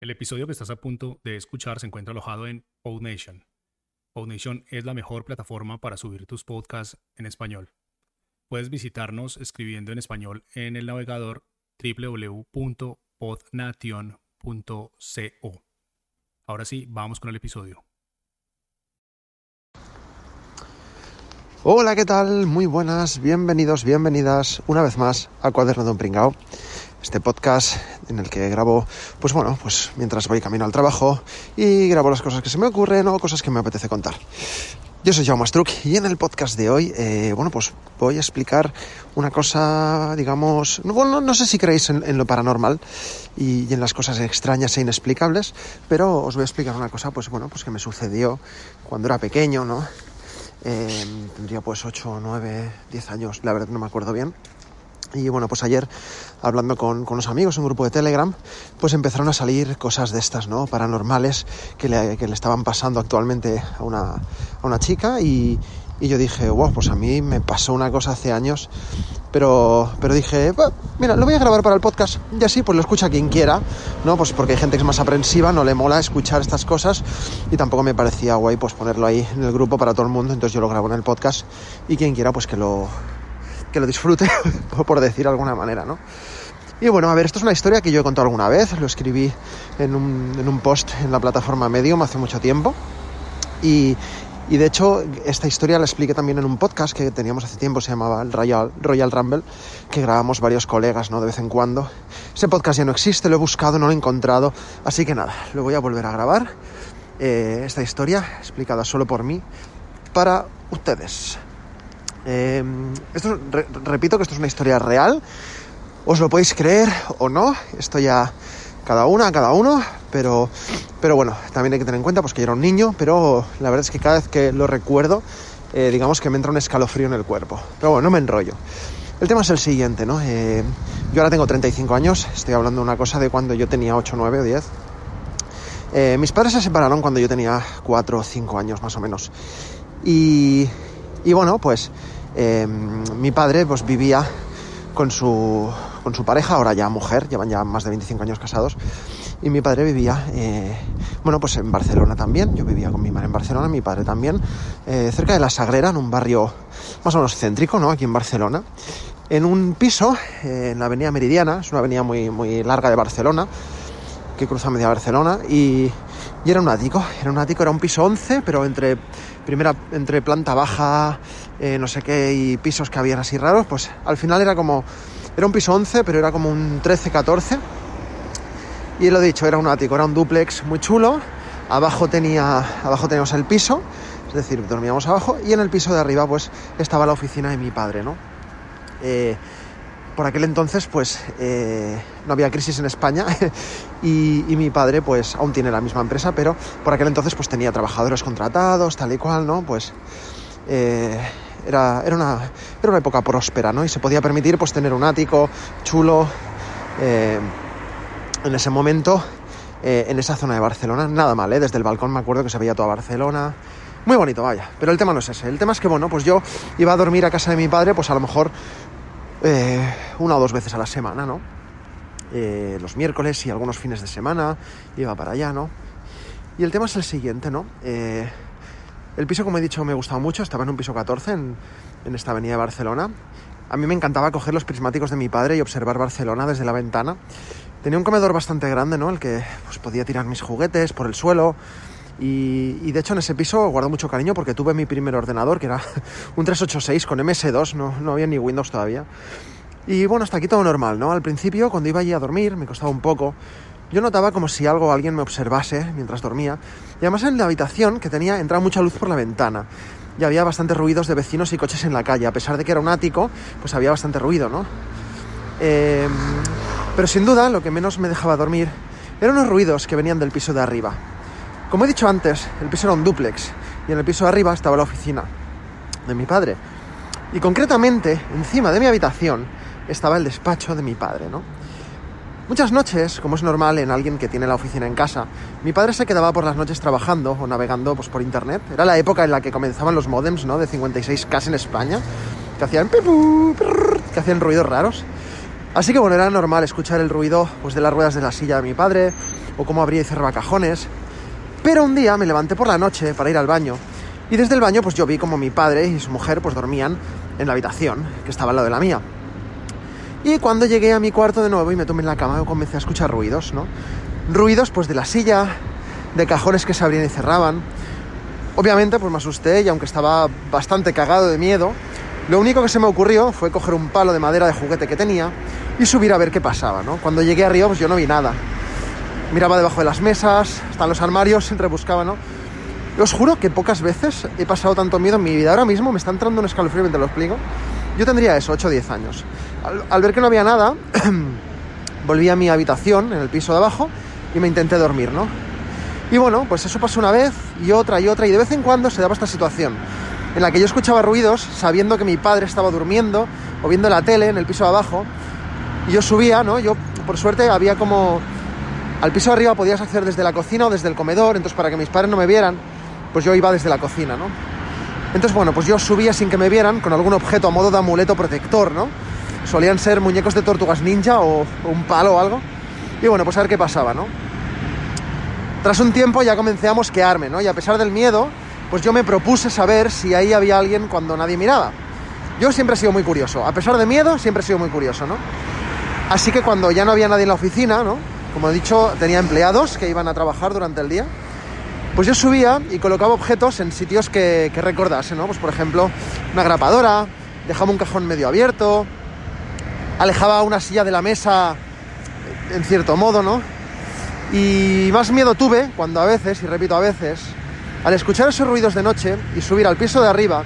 El episodio que estás a punto de escuchar se encuentra alojado en PodNation. PodNation es la mejor plataforma para subir tus podcasts en español. Puedes visitarnos escribiendo en español en el navegador www.podnation.co. Ahora sí, vamos con el episodio. Hola, ¿qué tal? Muy buenas, bienvenidos, bienvenidas una vez más a Cuaderno de un Pringao este podcast en el que grabo, pues bueno, pues mientras voy camino al trabajo y grabo las cosas que se me ocurren o cosas que me apetece contar. Yo soy Jaume Struck y en el podcast de hoy, eh, bueno, pues voy a explicar una cosa, digamos, no, sé si creéis en, lo paranormal y, en las cosas extrañas e inexplicables, pero os voy a explicar una cosa, pues bueno, pues que me sucedió cuando era pequeño, ¿no? Eh, tendría pues 8, 9, 10 años, la verdad no me acuerdo bien. Y bueno, pues ayer, hablando con, con, los amigos, un grupo de Telegram, pues empezaron a salir cosas de estas, ¿no? Paranormales que le, que le estaban pasando actualmente a una, a una chica y, y, yo dije, wow, pues a mí me pasó una cosa hace años, pero, pero dije, mira, lo voy a grabar para el podcast y así pues lo escucha quien quiera, ¿no? Pues porque hay gente que es más aprensiva, no le mola escuchar estas cosas y tampoco me parecía guay pues ponerlo ahí en el grupo para todo el mundo, entonces yo lo grabo en el podcast y quien quiera pues que lo que lo disfrute, por decir de alguna manera, ¿no? Y bueno, a ver, esto es una historia que yo he contado alguna vez, lo escribí en un, en un post en la plataforma Medium hace mucho tiempo. Y, y, de hecho, esta historia la expliqué también en un podcast que teníamos hace tiempo, se llamaba Royal, Royal Rumble, que grabamos varios colegas, ¿no? De vez en cuando. Ese podcast ya no existe, lo he buscado, no lo he encontrado. Así que nada, lo voy a volver a grabar. Eh, esta historia, explicada solo por mí, para ustedes. Eh, esto, repito que esto es una historia real. Os lo podéis creer o no. Esto ya cada una, cada uno. Pero, pero bueno, también hay que tener en cuenta pues, que yo era un niño. Pero la verdad es que cada vez que lo recuerdo, eh, digamos que me entra un escalofrío en el cuerpo. Pero bueno, no me enrollo. El tema es el siguiente, ¿no? Eh, yo ahora tengo 35 años. Estoy hablando de una cosa de cuando yo tenía 8, 9 o 10. mis padres se separaron cuando yo tenía 4 o 5 años más o menos. Y, y bueno, pues em, mi padre pues vivía con su, con su pareja, ahora ya mujer, llevan ya más de 25 años casados, y mi padre vivía, eh, bueno, pues en Barcelona también, yo vivía con mi madre en Barcelona, mi padre también, eh, cerca de La Sagrera, en un barrio más o menos céntrico, ¿no? Aquí en Barcelona, en un piso, eh, en la avenida Meridiana, es una avenida muy, muy larga de Barcelona, que cruza media Barcelona, y, y era un ático, era un ático, era un piso 11, pero entre primera entre planta baja, eh, no sé qué, y pisos que habían así raros, pues al final era como, era un piso 11, pero era como un 13-14. Y lo dicho, era un ático, era un duplex muy chulo. Abajo tenía, abajo teníamos el piso, es decir, dormíamos abajo, y en el piso de arriba pues estaba la oficina de mi padre, ¿no? Eh, por aquel entonces pues eh, no había crisis en España y, mi padre pues aún tiene la misma empresa, pero por aquel entonces pues tenía trabajadores contratados, tal y cual, ¿no? Pues eh, era, era, una, era una época próspera, ¿no? Y se podía permitir pues tener un ático chulo eh, en ese momento en esa zona de Barcelona, nada mal, ¿eh? Desde el balcón me acuerdo que se veía toda Barcelona. Muy bonito, vaya. Pero el tema no es ese. El tema es que, bueno, pues yo iba a dormir a casa de mi padre, pues a lo mejor eh, una o dos veces a la semana, ¿no? Eh, los miércoles y algunos fines de semana iba para allá, ¿no? Y el tema es el siguiente, ¿no? Eh, el piso, como he dicho, me gustaba mucho, estaba en un piso 14 en, en esta avenida de Barcelona. A mí me encantaba coger los prismáticos de mi padre y observar Barcelona desde la ventana. Tenía un comedor bastante grande, ¿no? El que pues, podía tirar mis juguetes por el suelo, y, de hecho en ese piso guardo mucho cariño porque tuve mi primer ordenador, que era un 386 con MS2, no, no había ni Windows todavía. Y bueno, hasta aquí todo normal, ¿no? Al principio, cuando iba allí a dormir, me costaba un poco. Yo notaba como si algo alguien me observase mientras dormía. Y además en la habitación que tenía entraba mucha luz por la ventana. Y había bastantes ruidos de vecinos y coches en la calle. A pesar de que era un ático, pues había bastante ruido, ¿no? Em, pero sin duda, lo que menos me dejaba dormir eran unos ruidos que venían del piso de arriba. Como he dicho antes, el piso era un duplex y en el piso de arriba estaba la oficina de mi padre. Y concretamente, encima de mi habitación, estaba el despacho de mi padre, ¿no? Muchas noches, como es normal en alguien que tiene la oficina en casa, mi padre se quedaba por las noches trabajando o navegando pues, por internet. Era la época en la que comenzaban los modems, ¿no? De 56K en España, que hacían que hacían ruidos raros. Así que bueno, era normal escuchar el ruido pues, de las ruedas de la silla de mi padre o cómo abría y cerraba cajones. Pero un día me levanté por la noche para ir al baño y desde el baño pues yo vi como mi padre y su mujer pues dormían en la habitación que estaba al lado de la mía. Y cuando llegué a mi cuarto de nuevo y me tomé en la cama, comencé a escuchar ruidos, ¿no? Ruidos pues de la silla, de cajones que se abrían y cerraban. Obviamente pues me asusté y aunque estaba bastante cagado de miedo, lo único que se me ocurrió fue coger un palo de madera de juguete que tenía y subir a ver qué pasaba, ¿no? Cuando llegué arriba pues yo no vi nada. Miraba debajo de las mesas, hasta los armarios, siempre buscaba, ¿no? Os juro que pocas veces he pasado tanto miedo en mi vida. Ahora mismo me está entrando un escalofrío mientras lo explico. Yo tendría eso, 8 o 10 años. Al, ver que no había nada, volví a mi habitación, en el piso de abajo, y me intenté dormir, ¿no? Y bueno, pues eso pasó una vez y otra y otra, y de vez en cuando se daba esta situación en la que yo escuchaba ruidos sabiendo que mi padre estaba durmiendo o viendo la tele en el piso de abajo, y yo subía, ¿no? Yo, por suerte, había como... Al piso de arriba podías acceder desde la cocina o desde el comedor, entonces para que mis padres no me vieran, pues yo iba desde la cocina, ¿no? Entonces, bueno, pues yo subía sin que me vieran con algún objeto a modo de amuleto protector, ¿no? Solían ser muñecos de tortugas ninja o, un palo o algo. Y bueno, pues a ver qué pasaba, ¿no? Tras un tiempo ya comencé a mosquearme, ¿no? Y a pesar del miedo, pues yo me propuse saber si ahí había alguien cuando nadie miraba. Yo siempre he sido muy curioso. A pesar de miedo, siempre he sido muy curioso, ¿no? Así que cuando ya no había nadie en la oficina, ¿no? Como he dicho, tenía empleados que iban a trabajar durante el día pues yo subía y colocaba objetos en sitios que, recordase, ¿no? Pues por ejemplo, una grapadora, dejaba un cajón medio abierto, alejaba una silla de la mesa en cierto modo, ¿no? Y más miedo tuve cuando a veces, y repito a veces, al escuchar esos ruidos de noche y subir al piso de arriba,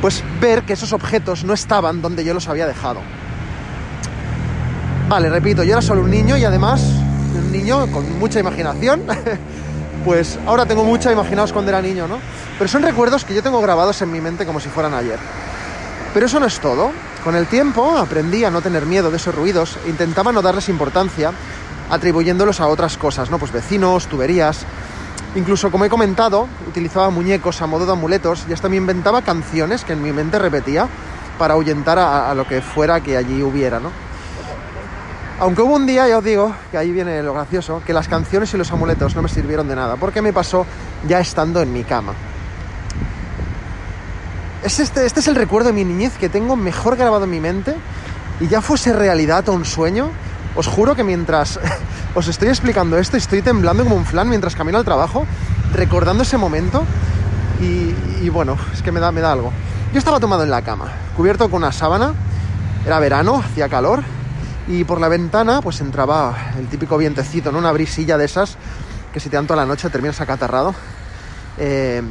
pues ver que esos objetos no estaban donde yo los había dejado. Vale, repito, yo era solo un niño y además niño con mucha imaginación pues ahora tengo mucha, imaginaos cuando era niño, ¿no? Pero son recuerdos que yo tengo grabados en mi mente como si fueran ayer. Pero eso no es todo. Con el tiempo aprendí a no tener miedo de esos ruidos e intentaba no darles importancia atribuyéndolos a otras cosas, ¿no? Pues vecinos, tuberías. Incluso, como he comentado, utilizaba muñecos a modo de amuletos y hasta me inventaba canciones que en mi mente repetía para ahuyentar a, a lo que fuera que allí hubiera, ¿no? Aunque hubo un día, ya os digo, que ahí viene lo gracioso, que las canciones y los amuletos no me sirvieron de nada, porque me pasó ya estando en mi cama. este, este es el recuerdo de mi niñez que tengo mejor grabado en mi mente, y ya fuese realidad o un sueño, os juro que mientras os estoy explicando esto, estoy temblando como un flan mientras camino al trabajo, recordando ese momento, y, bueno, es que me da, me da algo. Yo estaba tomado en la cama, cubierto con una sábana, era verano, hacía calor, y por la ventana pues entraba el típico vientecito, ¿no? Una brisilla de esas que si te dan toda la noche terminas acatarrado. Eh,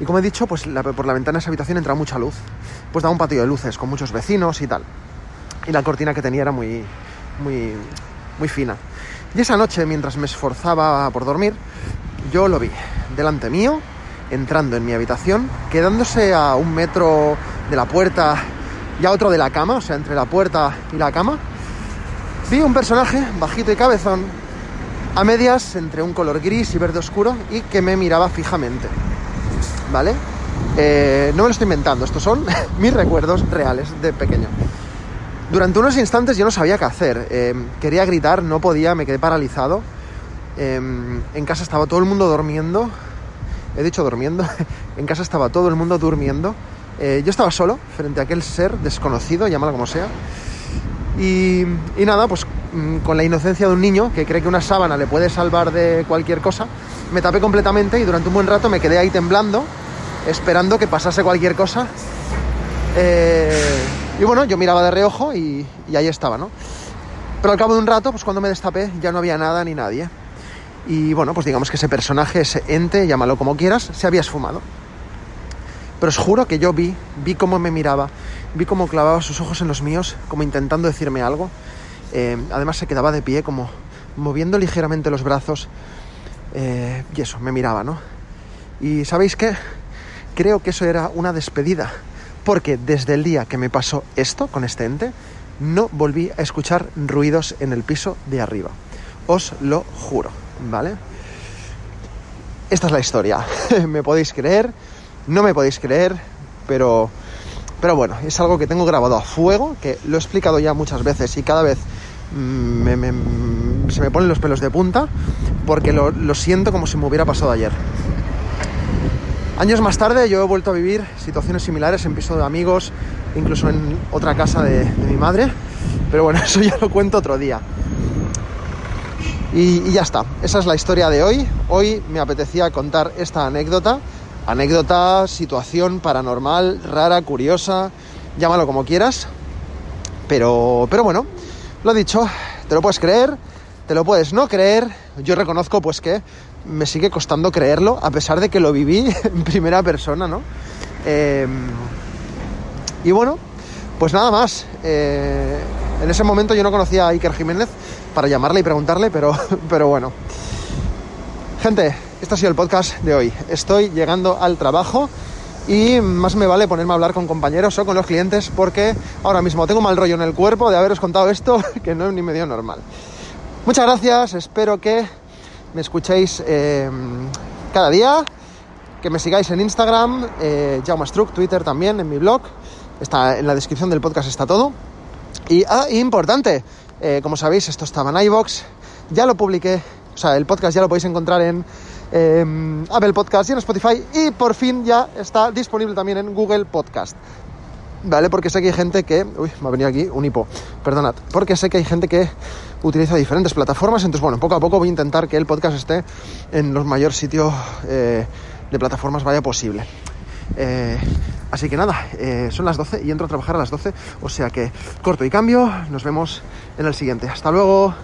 y como he dicho, pues por la ventana de esa habitación entraba mucha luz. Pues daba un patio de luces con muchos vecinos y tal. Y la cortina que tenía era muy, muy, muy fina. Y esa noche, mientras me esforzaba por dormir, yo lo vi delante mío, entrando en mi habitación, quedándose a un metro de la puerta y a otro de la cama, o sea, entre la puerta y la cama, Vi un personaje bajito y cabezón, a medias entre un color gris y verde oscuro y que me miraba fijamente. ¿Vale? Eh, no me lo estoy inventando, estos son mis recuerdos reales de pequeño. Durante unos instantes yo no sabía qué hacer. Eh, quería gritar, no podía, me quedé paralizado. Eh, en casa estaba todo el mundo durmiendo. He dicho durmiendo. en casa estaba todo el mundo durmiendo. yo estaba solo frente a aquel ser desconocido, llámalo como sea. Y, nada, pues mm, con la inocencia de un niño que cree que una sábana le puede salvar de cualquier cosa, me tapé completamente y durante un buen rato me quedé ahí temblando, esperando que pasase cualquier cosa. Eh, y bueno, yo miraba de reojo y, y, ahí estaba, ¿no? Pero al cabo de un rato, pues cuando me destapé, ya no había nada ni nadie. Y bueno, pues digamos que ese personaje, ese ente, llámalo como quieras, se había esfumado. Pero os juro que yo vi, vi cómo me miraba, vi cómo clavaba sus ojos en los míos, como intentando decirme algo. Eh, además se quedaba de pie, como moviendo ligeramente los brazos. Eh, y eso, me miraba, ¿no? Y ¿sabéis qué? Creo que eso era una despedida. Porque desde el día que me pasó esto con este ente, no volví a escuchar ruidos en el piso de arriba. Os lo juro, ¿vale? Esta es la historia. ¿Me podéis creer? No me podéis creer, pero Pero bueno, es algo que tengo grabado a fuego, que lo he explicado ya muchas veces y cada vez mm, se me ponen los pelos de punta porque lo, siento como si me hubiera pasado ayer. Años más tarde yo he vuelto a vivir situaciones similares en piso de amigos, incluso en otra casa de, mi madre, pero bueno, eso ya lo cuento otro día. y, ya está, esa es la historia de hoy. Hoy me apetecía contar esta anécdota anécdota, situación paranormal, rara, curiosa, llámalo como quieras. Pero, pero bueno, lo dicho, te lo puedes creer, te lo puedes no creer. Yo reconozco pues que me sigue costando creerlo, a pesar de que lo viví en primera persona, ¿no? Em, y bueno, pues nada más. Eh, en ese momento yo no conocía a Iker Jiménez para llamarle y preguntarle, pero, pero bueno. Gente, este ha sido el podcast de hoy. Estoy llegando al trabajo y más me vale ponerme a hablar con compañeros o con los clientes porque ahora mismo tengo mal rollo en el cuerpo de haberos contado esto que no es ni medio normal. Muchas gracias, espero que me escuchéis eh, cada día, que me sigáis en Instagram, eh, Jaumastruc, Twitter también, en mi blog, está en la descripción del podcast está todo. Y, ah, importante, eh, como sabéis, esto estaba en iVox, ya lo publiqué, o sea, el podcast ya lo podéis encontrar en eh, Apple Podcast y en Spotify y por fin ya está disponible también en Google Podcast. ¿Vale? Porque sé que hay gente que... Uy, me ha venido aquí un hipo, perdonad. Porque sé que hay gente que utiliza diferentes plataformas, entonces bueno, poco a poco voy a intentar que el podcast esté en los mayores sitios eh, de plataformas vaya posible. Eh, así que nada, eh, son las 12 y entro a trabajar a las 12, o sea que corto y cambio, nos vemos en el siguiente. Hasta luego.